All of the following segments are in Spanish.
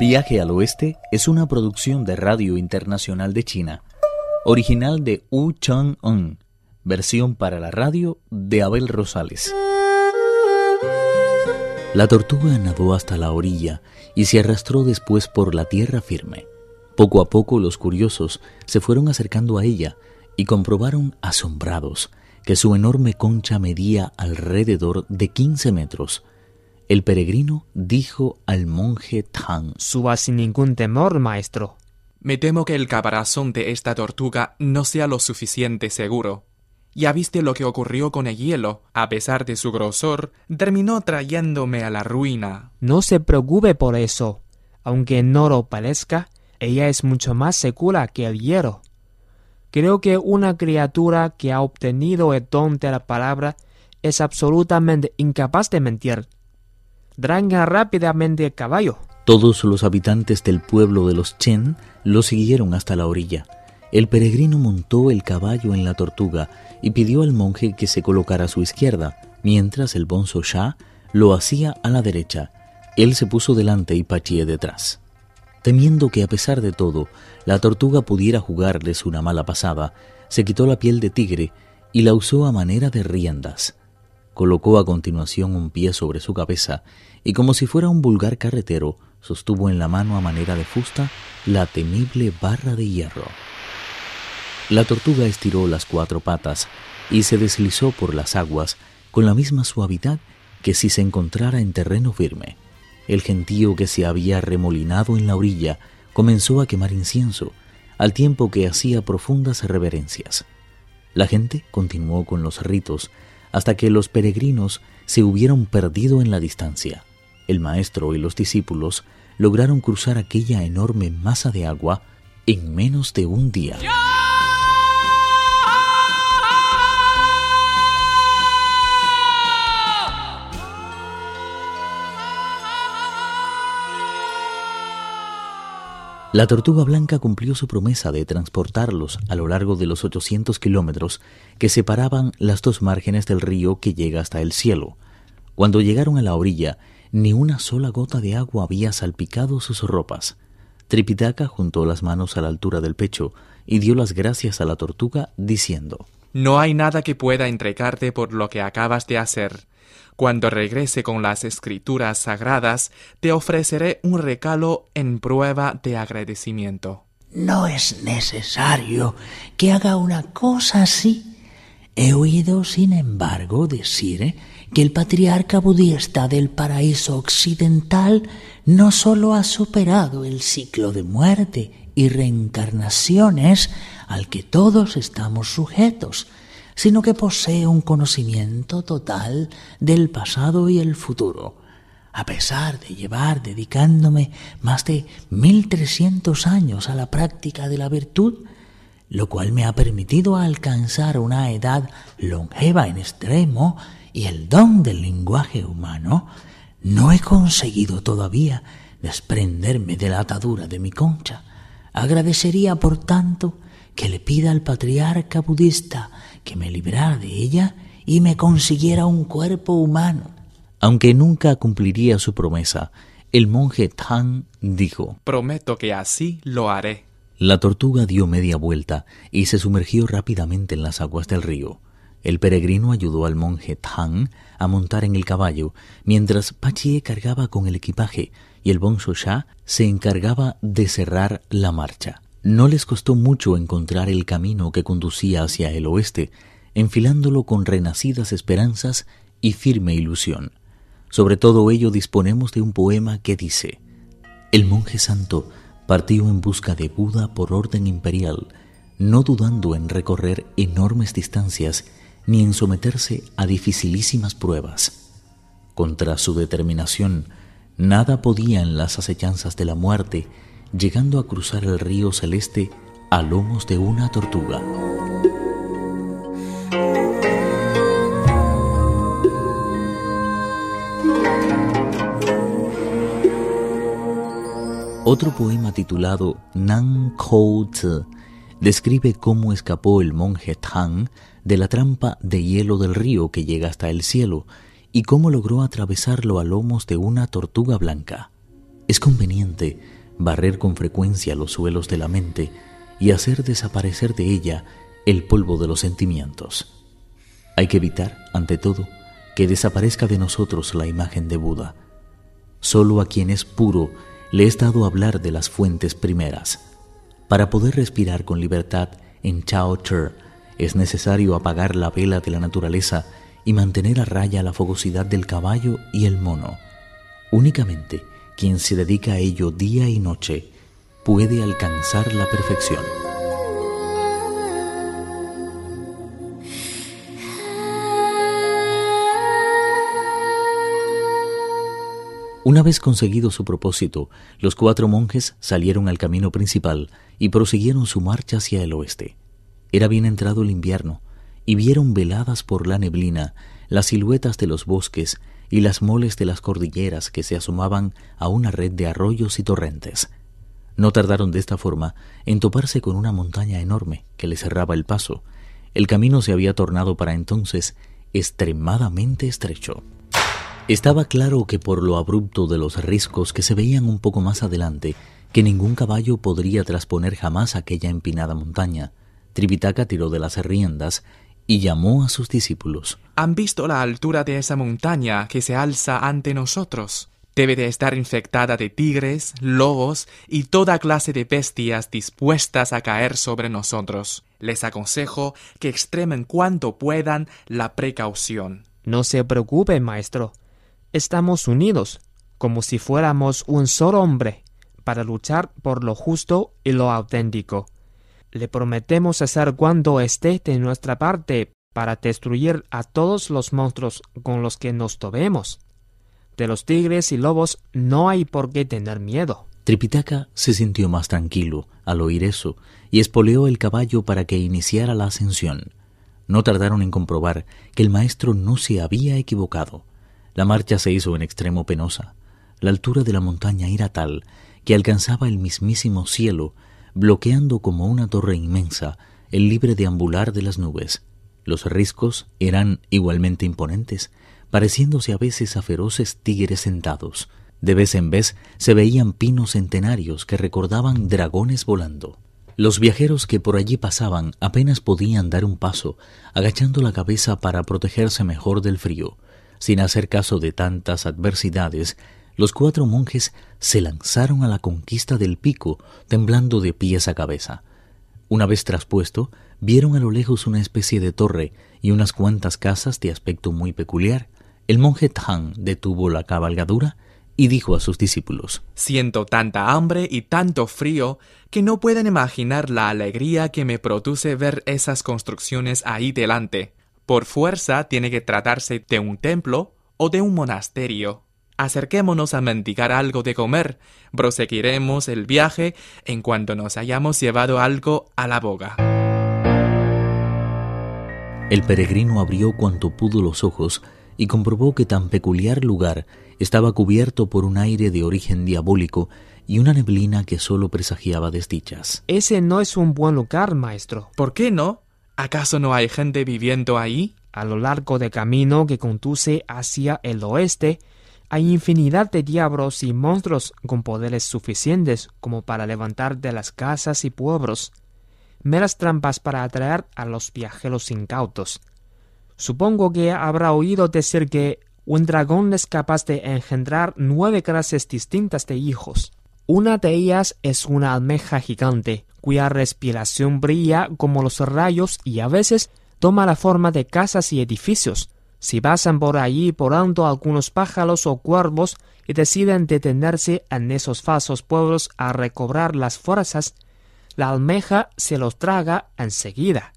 Viaje al Oeste es una producción de Radio Internacional de China, original de Wu Chang-un, versión para la radio de Abel Rosales. La tortuga nadó hasta la orilla y se arrastró después por la tierra firme. Poco a poco los curiosos se fueron acercando a ella y comprobaron asombrados que su enorme concha medía alrededor de 15 metros. El peregrino dijo al monje Tang: Suba sin ningún temor, maestro. Me temo que el caparazón de esta tortuga no sea lo suficiente seguro. Ya viste lo que ocurrió con el hielo. A pesar de su grosor, terminó trayéndome a la ruina. No se preocupe por eso. Aunque no lo parezca, ella es mucho más segura que el hielo. Creo que una criatura que ha obtenido el don de la palabra es absolutamente incapaz de mentir. Dranga rápidamente el caballo. Todos los habitantes del pueblo de los Chen lo siguieron hasta la orilla. El peregrino montó el caballo en la tortuga y pidió al monje que se colocara a su izquierda, mientras el bonzo Sha lo hacía a la derecha. Él se puso delante y Pachie detrás. Temiendo que a pesar de todo la tortuga pudiera jugarles una mala pasada, se quitó la piel de tigre y la usó a manera de riendas. Colocó a continuación un pie sobre su cabeza y como si fuera un vulgar carretero, sostuvo en la mano a manera de fusta la temible barra de hierro. La tortuga estiró las cuatro patas y se deslizó por las aguas con la misma suavidad que si se encontrara en terreno firme. El gentío que se había remolinado en la orilla comenzó a quemar incienso, al tiempo que hacía profundas reverencias. La gente continuó con los ritos hasta que los peregrinos se hubieron perdido en la distancia. El maestro y los discípulos lograron cruzar aquella enorme masa de agua en menos de un día. La tortuga blanca cumplió su promesa de transportarlos a lo largo de los 800 kilómetros que separaban las dos márgenes del río que llega hasta el cielo. Cuando llegaron a la orilla, ni una sola gota de agua había salpicado sus ropas. Tripitaka juntó las manos a la altura del pecho y dio las gracias a la tortuga, diciendo No hay nada que pueda entregarte por lo que acabas de hacer. Cuando regrese con las escrituras sagradas, te ofreceré un regalo en prueba de agradecimiento. No es necesario que haga una cosa así. He oído, sin embargo, decir que el patriarca budista del paraíso occidental no sólo ha superado el ciclo de muerte y reencarnaciones al que todos estamos sujetos, sino que posee un conocimiento total del pasado y el futuro. A pesar de llevar dedicándome más de mil trescientos años a la práctica de la virtud, lo cual me ha permitido alcanzar una edad longeva en extremo y el don del lenguaje humano, no he conseguido todavía desprenderme de la atadura de mi concha. Agradecería, por tanto, que le pida al patriarca budista que me librara de ella y me consiguiera un cuerpo humano. Aunque nunca cumpliría su promesa, el monje Tang dijo, Prometo que así lo haré. La tortuga dio media vuelta y se sumergió rápidamente en las aguas del río. El peregrino ayudó al monje Tang a montar en el caballo, mientras Pachie cargaba con el equipaje y el bonzo Sha se encargaba de cerrar la marcha. No les costó mucho encontrar el camino que conducía hacia el oeste, enfilándolo con renacidas esperanzas y firme ilusión. Sobre todo ello disponemos de un poema que dice, El monje santo partió en busca de Buda por orden imperial, no dudando en recorrer enormes distancias ni en someterse a dificilísimas pruebas. Contra su determinación, nada podía en las acechanzas de la muerte llegando a cruzar el río celeste a lomos de una tortuga. Otro poema titulado Nan Tzu describe cómo escapó el monje Tang de la trampa de hielo del río que llega hasta el cielo y cómo logró atravesarlo a lomos de una tortuga blanca. Es conveniente barrer con frecuencia los suelos de la mente y hacer desaparecer de ella el polvo de los sentimientos. Hay que evitar, ante todo, que desaparezca de nosotros la imagen de Buda. Solo a quien es puro le es dado hablar de las fuentes primeras. Para poder respirar con libertad en Chao Che es necesario apagar la vela de la naturaleza y mantener a raya la fogosidad del caballo y el mono. Únicamente quien se dedica a ello día y noche puede alcanzar la perfección. Una vez conseguido su propósito, los cuatro monjes salieron al camino principal y prosiguieron su marcha hacia el oeste. Era bien entrado el invierno, y vieron veladas por la neblina las siluetas de los bosques y las moles de las cordilleras que se asomaban a una red de arroyos y torrentes. No tardaron de esta forma en toparse con una montaña enorme que les cerraba el paso. El camino se había tornado para entonces extremadamente estrecho. Estaba claro que por lo abrupto de los riscos que se veían un poco más adelante, que ningún caballo podría trasponer jamás aquella empinada montaña. Tripitaka tiró de las riendas y llamó a sus discípulos. ¿Han visto la altura de esa montaña que se alza ante nosotros? Debe de estar infectada de tigres, lobos y toda clase de bestias dispuestas a caer sobre nosotros. Les aconsejo que extremen cuanto puedan la precaución. No se preocupe, maestro estamos unidos, como si fuéramos un solo hombre, para luchar por lo justo y lo auténtico. Le prometemos hacer cuando esté de nuestra parte para destruir a todos los monstruos con los que nos topemos. De los tigres y lobos no hay por qué tener miedo. Tripitaka se sintió más tranquilo al oír eso y espoleó el caballo para que iniciara la ascensión. No tardaron en comprobar que el maestro no se había equivocado. La marcha se hizo en extremo penosa. La altura de la montaña era tal que alcanzaba el mismísimo cielo, bloqueando como una torre inmensa el libre deambular de las nubes. Los riscos eran igualmente imponentes, pareciéndose a veces a feroces tigres sentados. De vez en vez se veían pinos centenarios que recordaban dragones volando. Los viajeros que por allí pasaban apenas podían dar un paso, agachando la cabeza para protegerse mejor del frío. Sin hacer caso de tantas adversidades, los cuatro monjes se lanzaron a la conquista del pico, temblando de pies a cabeza. Una vez traspuesto, vieron a lo lejos una especie de torre y unas cuantas casas de aspecto muy peculiar. El monje Tang detuvo la cabalgadura y dijo a sus discípulos Siento tanta hambre y tanto frío que no pueden imaginar la alegría que me produce ver esas construcciones ahí delante. Por fuerza tiene que tratarse de un templo o de un monasterio. Acerquémonos a mendigar algo de comer. Proseguiremos el viaje en cuanto nos hayamos llevado algo a la boga. El peregrino abrió cuanto pudo los ojos y comprobó que tan peculiar lugar estaba cubierto por un aire de origen diabólico y una neblina que sólo presagiaba desdichas. Ese no es un buen lugar, maestro. ¿Por qué no? ¿Acaso no hay gente viviendo ahí? A lo largo del camino que conduce hacia el oeste, hay infinidad de diablos y monstruos con poderes suficientes como para levantar de las casas y pueblos, meras trampas para atraer a los viajeros incautos. Supongo que habrá oído decir que un dragón es capaz de engendrar nueve clases distintas de hijos. Una de ellas es una almeja gigante, cuya respiración brilla como los rayos y a veces toma la forma de casas y edificios. Si pasan por allí por alto algunos pájaros o cuervos y deciden detenerse en esos falsos pueblos a recobrar las fuerzas, la almeja se los traga enseguida.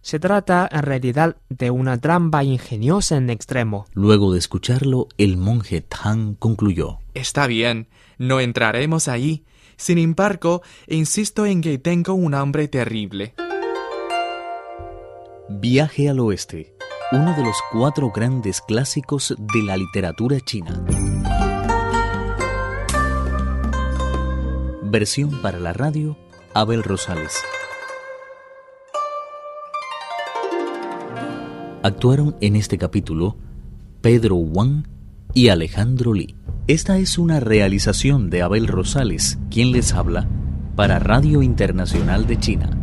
Se trata en realidad de una trampa ingeniosa en extremo. Luego de escucharlo, el monje Tang concluyó. Está bien, no entraremos allí. Sin embargo, insisto en que tengo un hambre terrible. Viaje al oeste, uno de los cuatro grandes clásicos de la literatura china. Versión para la radio, Abel Rosales. Actuaron en este capítulo Pedro Wang y Alejandro Lee. Esta es una realización de Abel Rosales, quien les habla, para Radio Internacional de China.